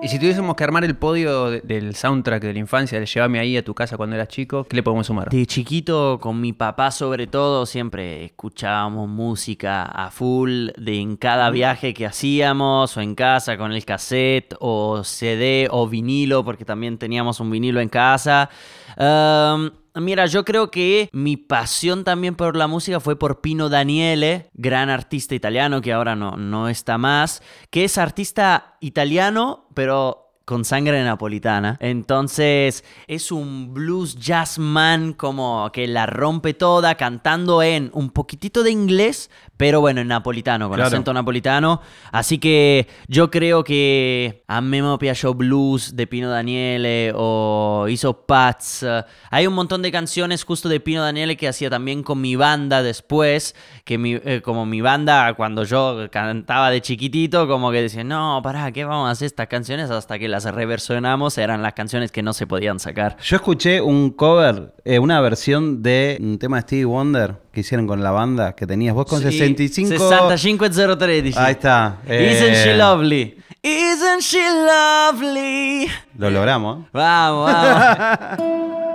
Y si tuviésemos que armar el podio de- del soundtrack de la infancia, de Llévame ahí a tu casa cuando eras chico, ¿qué le podemos sumar? De chiquito, con mi papá sobre todo, siempre escuchábamos música a full de en cada viaje que hacíamos, o en casa con el cassette, o CD, o vinilo, porque también teníamos un vinilo en casa. Mira, yo creo que mi pasión también por la música fue por Pino Daniele, gran artista italiano que ahora no, no está más, que es artista italiano, pero con sangre napolitana. Entonces es un blues jazzman como que la rompe toda cantando en un poquitito de inglés, pero bueno, en napolitano, con Claro. acento napolitano. Así que yo creo que a me me piació Blues de Pino Daniele o hizo Pats. eh, Hay un montón de canciones justo de Pino Daniele que hacía también con mi banda después, que mi, eh, como mi banda cuando yo cantaba de chiquitito, como que decía, no, pará, ¿qué vamos a hacer estas canciones? Hasta que las reversionamos, eran las canciones que no se podían sacar. Yo escuché un cover, eh, una versión de un tema de Stevie Wonder que hicieron con la banda que tenías vos con Sí, 65. 65013. Ahí está. Isn't she Eh, lovely? Isn't she lovely? Lo logramos. ¿eh? Vamos, vamos.